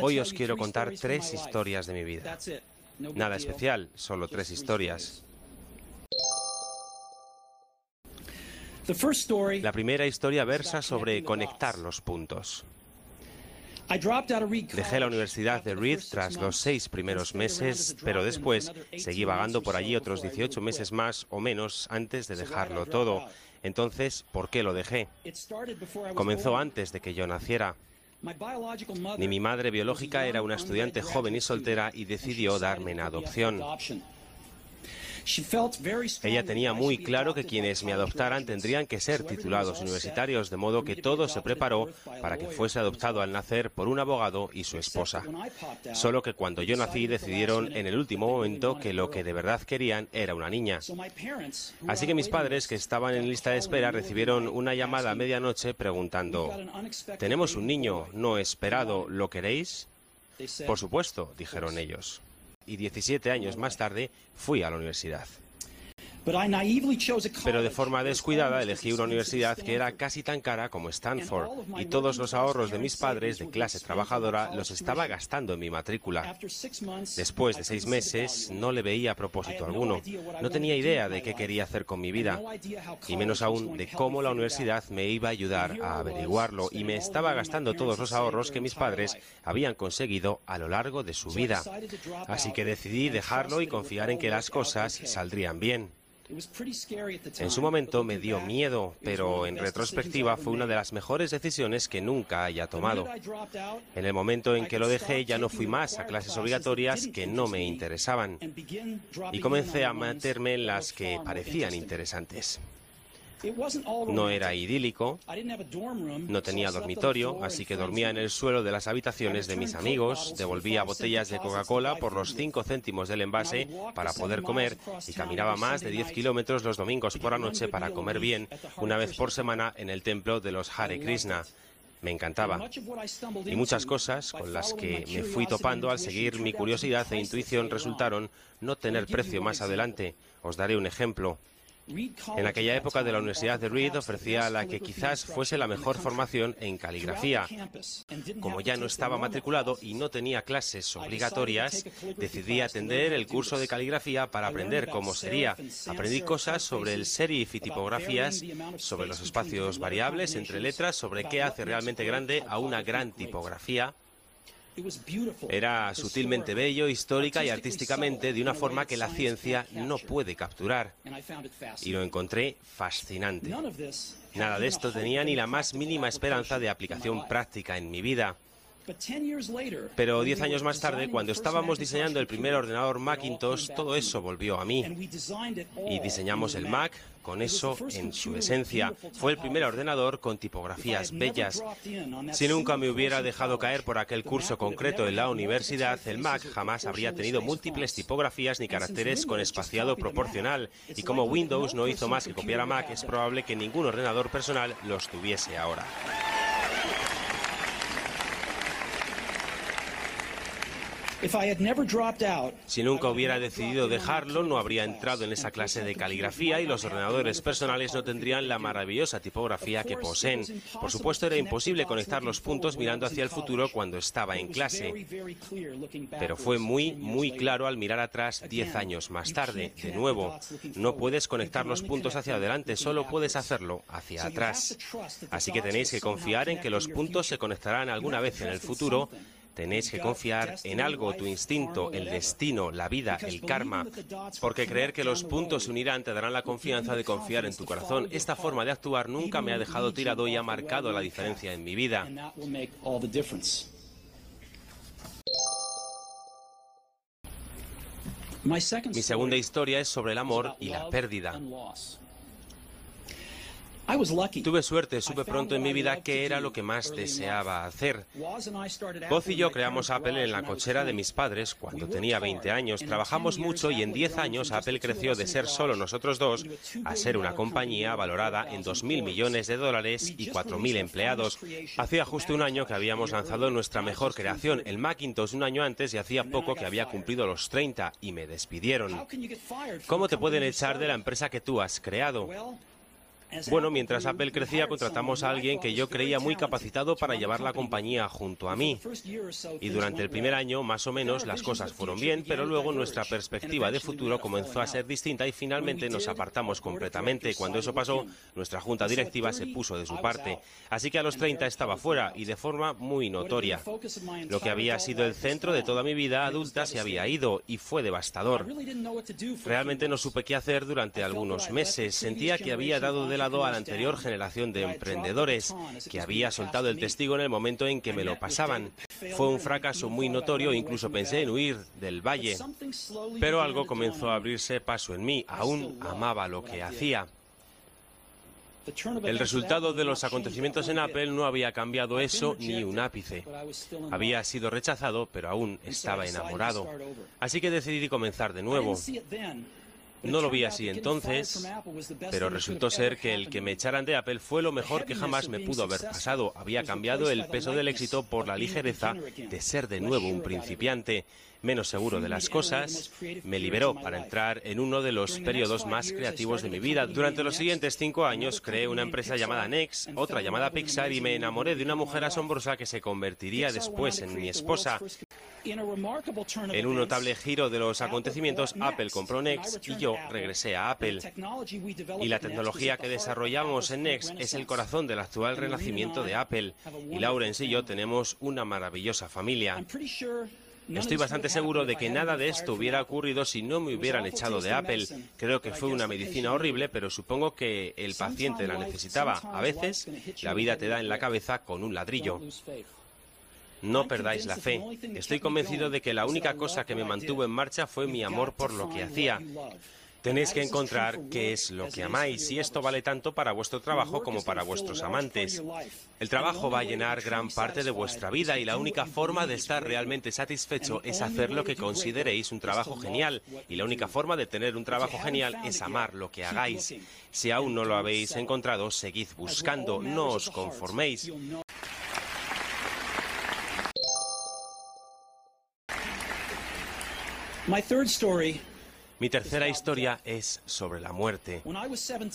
Hoy os quiero contar tres historias de mi vida. Nada especial, solo tres historias. La primera historia versa sobre conectar los puntos. Dejé la Universidad de Reed tras los seis primeros meses, pero después seguí vagando por allí otros 18 meses más o menos antes de dejarlo todo. Entonces, ¿por qué lo dejé? Comenzó antes de que yo naciera. Ni mi madre biológica era una estudiante joven y soltera y decidió darme en adopción. Ella tenía muy claro que quienes me adoptaran tendrían que ser titulados universitarios, de modo que todo se preparó para que fuese adoptado al nacer por un abogado y su esposa. Solo que cuando yo nací decidieron en el último momento que lo que de verdad querían era una niña. Así que mis padres, que estaban en lista de espera, recibieron una llamada a medianoche preguntando, tenemos un niño no esperado, ¿lo queréis? Por supuesto, dijeron ellos y 17 años más tarde fui a la universidad. Pero de forma descuidada elegí una universidad que era casi tan cara como Stanford y todos los ahorros de mis padres de clase trabajadora los estaba gastando en mi matrícula. Después de seis meses no le veía propósito alguno. No tenía idea de qué quería hacer con mi vida y menos aún de cómo la universidad me iba a ayudar a averiguarlo y me estaba gastando todos los ahorros que mis padres habían conseguido a lo largo de su vida. Así que decidí dejarlo y confiar en que las cosas saldrían bien. En su momento me dio miedo, pero en retrospectiva fue una de las mejores decisiones que nunca haya tomado. En el momento en que lo dejé ya no fui más a clases obligatorias que no me interesaban y comencé a meterme en las que parecían interesantes. No era idílico, no tenía dormitorio, así que dormía en el suelo de las habitaciones de mis amigos, devolvía botellas de Coca-Cola por los 5 céntimos del envase para poder comer y caminaba más de 10 kilómetros los domingos por la noche para comer bien una vez por semana en el templo de los Hare Krishna. Me encantaba. Y muchas cosas con las que me fui topando al seguir mi curiosidad e intuición resultaron no tener precio más adelante. Os daré un ejemplo. En aquella época de la Universidad de Reed ofrecía la que quizás fuese la mejor formación en caligrafía. Como ya no estaba matriculado y no tenía clases obligatorias, decidí atender el curso de caligrafía para aprender cómo sería. Aprendí cosas sobre el serif y tipografías, sobre los espacios variables entre letras, sobre qué hace realmente grande a una gran tipografía era sutilmente bello, histórica y artísticamente de una forma que la ciencia no puede capturar. Y lo encontré fascinante. Nada de esto tenía ni la más mínima esperanza de aplicación práctica en mi vida. Pero diez años más tarde, cuando estábamos diseñando el primer ordenador Macintosh, todo eso volvió a mí. Y diseñamos el Mac con eso en su esencia. Fue el primer ordenador con tipografías bellas. Si nunca me hubiera dejado caer por aquel curso concreto en la universidad, el Mac jamás habría tenido múltiples tipografías ni caracteres con espaciado proporcional. Y como Windows no hizo más que copiar a Mac, es probable que ningún ordenador personal los tuviese ahora. Si nunca hubiera decidido dejarlo, no habría entrado en esa clase de caligrafía y los ordenadores personales no tendrían la maravillosa tipografía que poseen. Por supuesto, era imposible conectar los puntos mirando hacia el futuro cuando estaba en clase. Pero fue muy, muy claro al mirar atrás diez años más tarde. De nuevo, no puedes conectar los puntos hacia adelante, solo puedes hacerlo hacia atrás. Así que tenéis que confiar en que los puntos se conectarán alguna vez en el futuro Tenéis que confiar en algo, tu instinto, el destino, la vida, el karma, porque creer que los puntos se unirán te darán la confianza de confiar en tu corazón. Esta forma de actuar nunca me ha dejado tirado y ha marcado la diferencia en mi vida. Mi segunda historia es sobre el amor y la pérdida. Tuve suerte, supe pronto en mi vida qué era lo que más deseaba hacer. Woz y yo creamos Apple en la cochera de mis padres cuando tenía 20 años. Trabajamos mucho y en 10 años Apple creció de ser solo nosotros dos a ser una compañía valorada en 2.000 millones de dólares y 4.000 empleados. Hacía justo un año que habíamos lanzado nuestra mejor creación, el Macintosh, un año antes y hacía poco que había cumplido los 30 y me despidieron. ¿Cómo te pueden echar de la empresa que tú has creado? Bueno, mientras Apple crecía, contratamos a alguien que yo creía muy capacitado para llevar la compañía junto a mí. Y durante el primer año, más o menos, las cosas fueron bien, pero luego nuestra perspectiva de futuro comenzó a ser distinta y finalmente nos apartamos completamente. Cuando eso pasó, nuestra junta directiva se puso de su parte. Así que a los 30 estaba fuera y de forma muy notoria. Lo que había sido el centro de toda mi vida adulta se había ido y fue devastador. Realmente no supe qué hacer durante algunos meses. Sentía que había dado de a la anterior generación de emprendedores, que había soltado el testigo en el momento en que me lo pasaban. Fue un fracaso muy notorio, incluso pensé en huir del valle. Pero algo comenzó a abrirse paso en mí, aún amaba lo que hacía. El resultado de los acontecimientos en Apple no había cambiado eso ni un ápice. Había sido rechazado, pero aún estaba enamorado. Así que decidí comenzar de nuevo. No lo vi así entonces, pero resultó ser que el que me echaran de Apple fue lo mejor que jamás me pudo haber pasado. Había cambiado el peso del éxito por la ligereza de ser de nuevo un principiante, menos seguro de las cosas. Me liberó para entrar en uno de los periodos más creativos de mi vida. Durante los siguientes cinco años creé una empresa llamada Next, otra llamada Pixar y me enamoré de una mujer asombrosa que se convertiría después en mi esposa. En un notable giro de los acontecimientos, Apple compró Next y yo regresé a Apple. Y la tecnología que desarrollamos en Next es el corazón del actual renacimiento de Apple. Y Lawrence y yo tenemos una maravillosa familia. Estoy bastante seguro de que nada de esto hubiera ocurrido si no me hubieran echado de Apple. Creo que fue una medicina horrible, pero supongo que el paciente la necesitaba. A veces, la vida te da en la cabeza con un ladrillo. No perdáis la fe. Estoy convencido de que la única cosa que me mantuvo en marcha fue mi amor por lo que hacía. Tenéis que encontrar qué es lo que amáis y esto vale tanto para vuestro trabajo como para vuestros amantes. El trabajo va a llenar gran parte de vuestra vida y la única forma de estar realmente satisfecho es hacer lo que consideréis un trabajo genial y la única forma de tener un trabajo genial es amar lo que hagáis. Si aún no lo habéis encontrado, seguid buscando, no os conforméis. Mi tercera historia es sobre la muerte.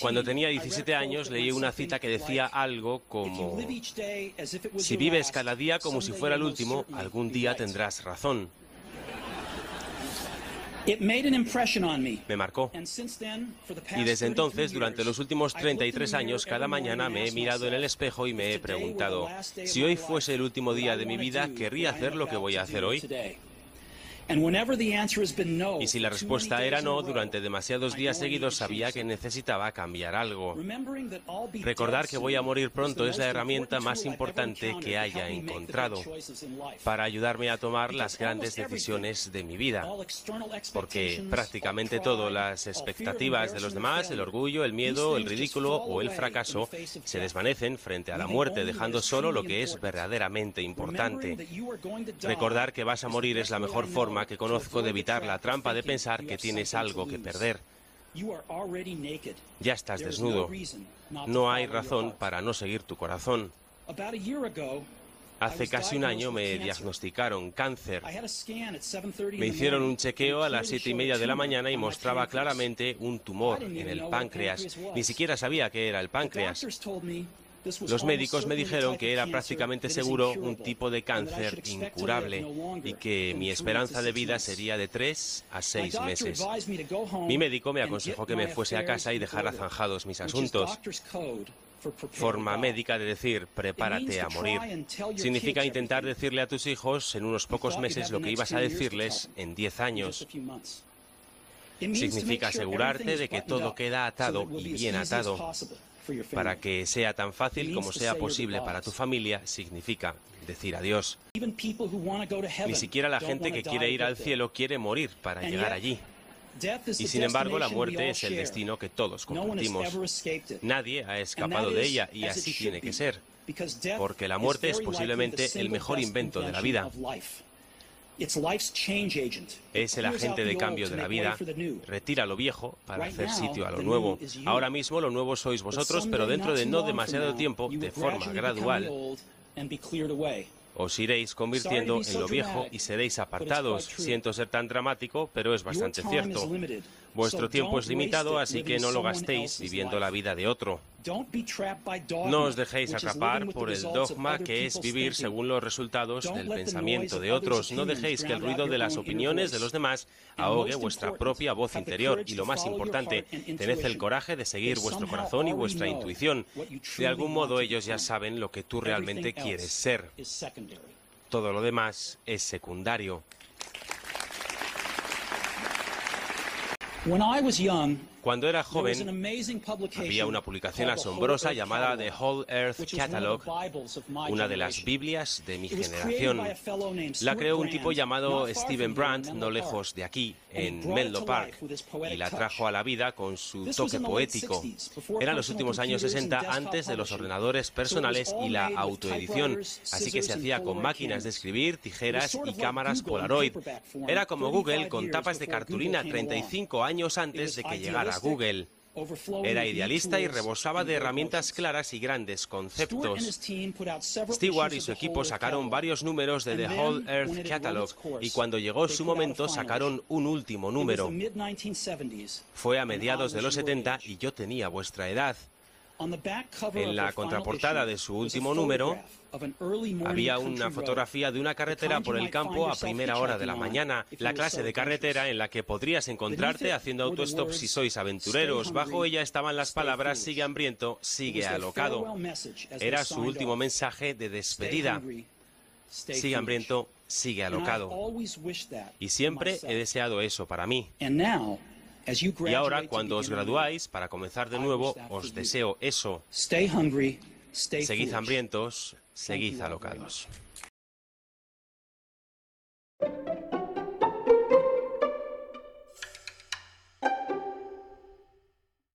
Cuando tenía 17 años leí una cita que decía algo como, si vives cada día como si fuera el último, algún día tendrás razón. Me marcó. Y desde entonces, durante los últimos 33 años, cada mañana me he mirado en el espejo y me he preguntado, si hoy fuese el último día de mi vida, ¿querría hacer lo que voy a hacer hoy? Y si la respuesta era no, durante demasiados días seguidos sabía que necesitaba cambiar algo. Recordar que voy a morir pronto es la herramienta más importante que haya encontrado para ayudarme a tomar las grandes decisiones de mi vida. Porque prácticamente todo, las expectativas de los demás, el orgullo, el miedo, el ridículo o el fracaso, se desvanecen frente a la muerte, dejando solo lo que es verdaderamente importante. Recordar que vas a morir es la mejor forma que conozco de evitar la trampa de pensar que tienes algo que perder. Ya estás desnudo. No hay razón para no seguir tu corazón. Hace casi un año me diagnosticaron cáncer. Me hicieron un chequeo a las siete y media de la mañana y mostraba claramente un tumor en el páncreas. Ni siquiera sabía qué era el páncreas. Los médicos me dijeron que era prácticamente seguro un tipo de cáncer incurable y que mi esperanza de vida sería de tres a seis meses. Mi médico me aconsejó que me fuese a casa y dejara zanjados mis asuntos. Forma médica de decir prepárate a morir. Significa intentar decirle a tus hijos en unos pocos meses lo que ibas a decirles en diez años. Significa asegurarte de que todo queda atado y bien atado para que sea tan fácil como sea posible para tu familia, significa decir adiós. Ni siquiera la gente que quiere ir al cielo quiere morir para llegar allí. Y sin embargo, la muerte es el destino que todos compartimos. Nadie ha escapado de ella y así tiene que ser, porque la muerte es posiblemente el mejor invento de la vida. Es el agente de cambio de la vida. Retira lo viejo para hacer sitio a lo nuevo. Ahora mismo lo nuevo sois vosotros, pero dentro de no demasiado tiempo, de forma gradual, os iréis convirtiendo en lo viejo y seréis apartados. Siento ser tan dramático, pero es bastante cierto. Vuestro tiempo es limitado, así que no lo gastéis viviendo la vida de otro. No os dejéis atrapar por el dogma que es vivir según los resultados del pensamiento de otros. No dejéis que el ruido de las opiniones de los demás ahogue vuestra propia voz interior. Y lo más importante, tened el coraje de seguir vuestro corazón y vuestra intuición. De algún modo ellos ya saben lo que tú realmente quieres ser. Todo lo demás es secundario. When I was young, Cuando era joven, había una publicación asombrosa llamada The Whole Earth Catalog, una de las Biblias de mi generación. La creó un tipo llamado Stephen Brandt, no lejos de aquí, en Menlo Park, y la trajo a la vida con su toque poético. Eran los últimos años 60 antes de los ordenadores personales y la autoedición, así que se hacía con máquinas de escribir, tijeras y cámaras Polaroid. Era como Google con tapas de cartulina 35 años antes de que llegara Google. Era idealista y rebosaba de herramientas claras y grandes conceptos. Stewart y su equipo sacaron varios números de The Whole Earth Catalog y cuando llegó su momento sacaron un último número. Fue a mediados de los 70 y yo tenía vuestra edad. En la contraportada de su último número había una fotografía de una carretera por el campo a primera hora de la mañana, la clase de carretera en la que podrías encontrarte haciendo autostop si sois aventureros. Bajo ella estaban las palabras sigue hambriento, sigue alocado. Era su último mensaje de despedida. Sigue hambriento, sigue alocado. Y siempre he deseado eso para mí. Y ahora, cuando os graduáis, para comenzar de nuevo, os deseo eso. Seguid hambrientos, seguid alocados.